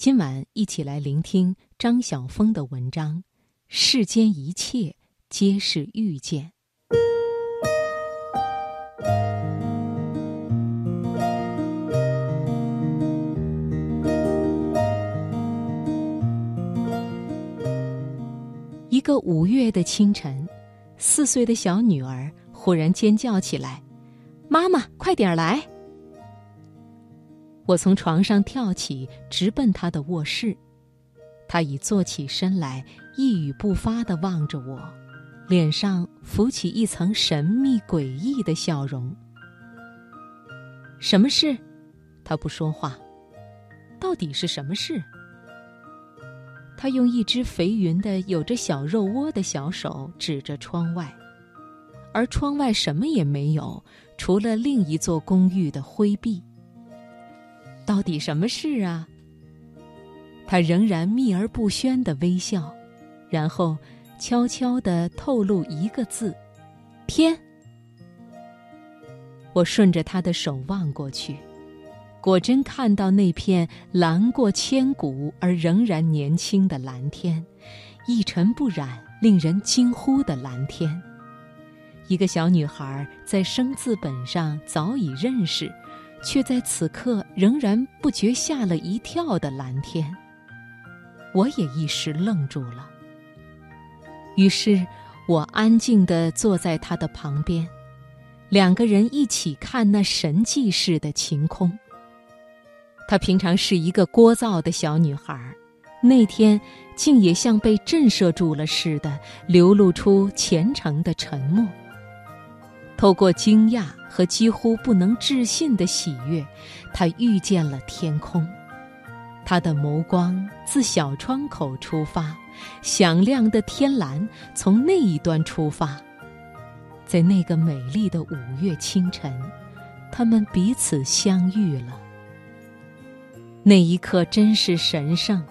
今晚一起来聆听张晓峰的文章《世间一切皆是遇见》。一个五月的清晨，四岁的小女儿忽然尖叫起来：“妈妈，快点来！”我从床上跳起，直奔他的卧室。他已坐起身来，一语不发地望着我，脸上浮起一层神秘诡异的笑容。什么事？他不说话。到底是什么事？他用一只肥匀的、有着小肉窝的小手指着窗外，而窗外什么也没有，除了另一座公寓的灰壁。到底什么事啊？他仍然秘而不宣的微笑，然后悄悄的透露一个字：“天。”我顺着他的手望过去。果真看到那片蓝过千古而仍然年轻的蓝天，一尘不染、令人惊呼的蓝天。一个小女孩在生字本上早已认识，却在此刻仍然不觉吓了一跳的蓝天。我也一时愣住了。于是，我安静地坐在她的旁边，两个人一起看那神迹似的晴空。她平常是一个聒噪的小女孩，那天竟也像被震慑住了似的，流露出虔诚的沉默。透过惊讶和几乎不能置信的喜悦，他遇见了天空。他的眸光自小窗口出发，响亮的天蓝从那一端出发，在那个美丽的五月清晨，他们彼此相遇了。那一刻真是神圣，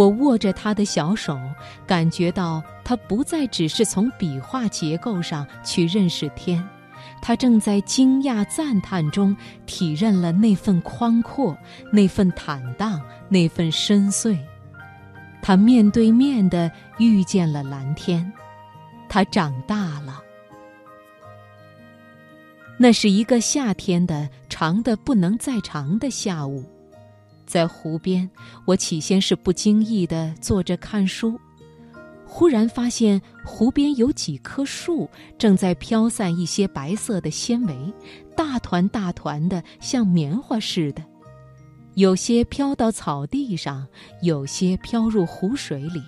我握着他的小手，感觉到他不再只是从笔画结构上去认识天，他正在惊讶赞叹中体认了那份宽阔、那份坦荡、那份深邃。他面对面的遇见了蓝天，他长大了。那是一个夏天的长的不能再长的下午。在湖边，我起先是不经意的坐着看书，忽然发现湖边有几棵树正在飘散一些白色的纤维，大团大团的，像棉花似的。有些飘到草地上，有些飘入湖水里。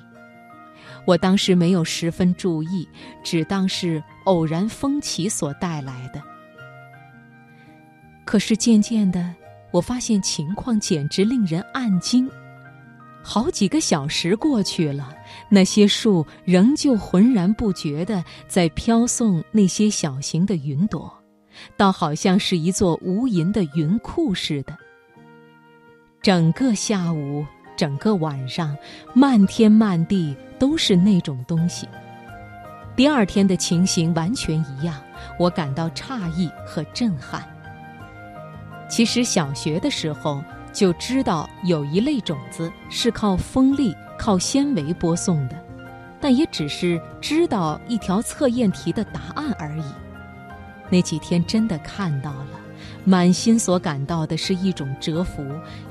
我当时没有十分注意，只当是偶然风起所带来的。可是渐渐的。我发现情况简直令人暗惊，好几个小时过去了，那些树仍旧浑然不觉地在飘送那些小型的云朵，倒好像是一座无垠的云库似的。整个下午，整个晚上，漫天漫地都是那种东西。第二天的情形完全一样，我感到诧异和震撼。其实小学的时候就知道有一类种子是靠风力、靠纤维播送的，但也只是知道一条测验题的答案而已。那几天真的看到了，满心所感到的是一种折服，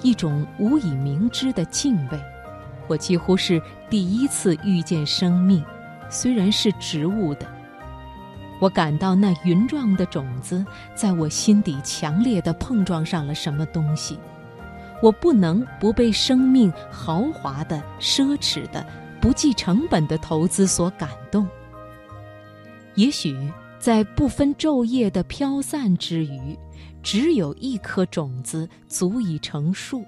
一种无以明知的敬畏。我几乎是第一次遇见生命，虽然是植物的。我感到那云状的种子在我心底强烈的碰撞上了什么东西，我不能不被生命豪华的、奢侈的、不计成本的投资所感动。也许在不分昼夜的飘散之余，只有一颗种子足以成树，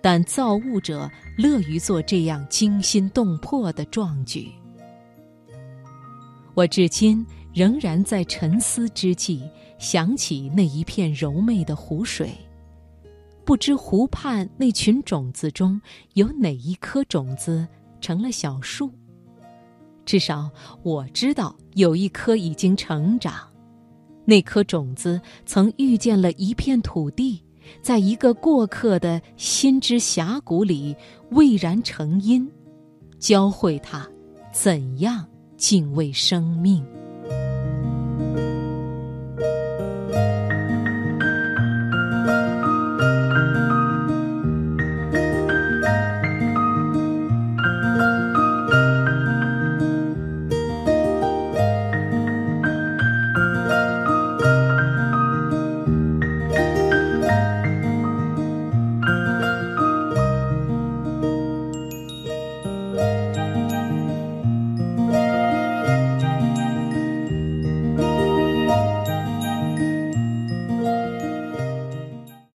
但造物者乐于做这样惊心动魄的壮举。我至今。仍然在沉思之际，想起那一片柔媚的湖水，不知湖畔那群种子中有哪一颗种子成了小树。至少我知道有一颗已经成长，那颗种子曾遇见了一片土地，在一个过客的心之峡谷里蔚然成荫，教会他怎样敬畏生命。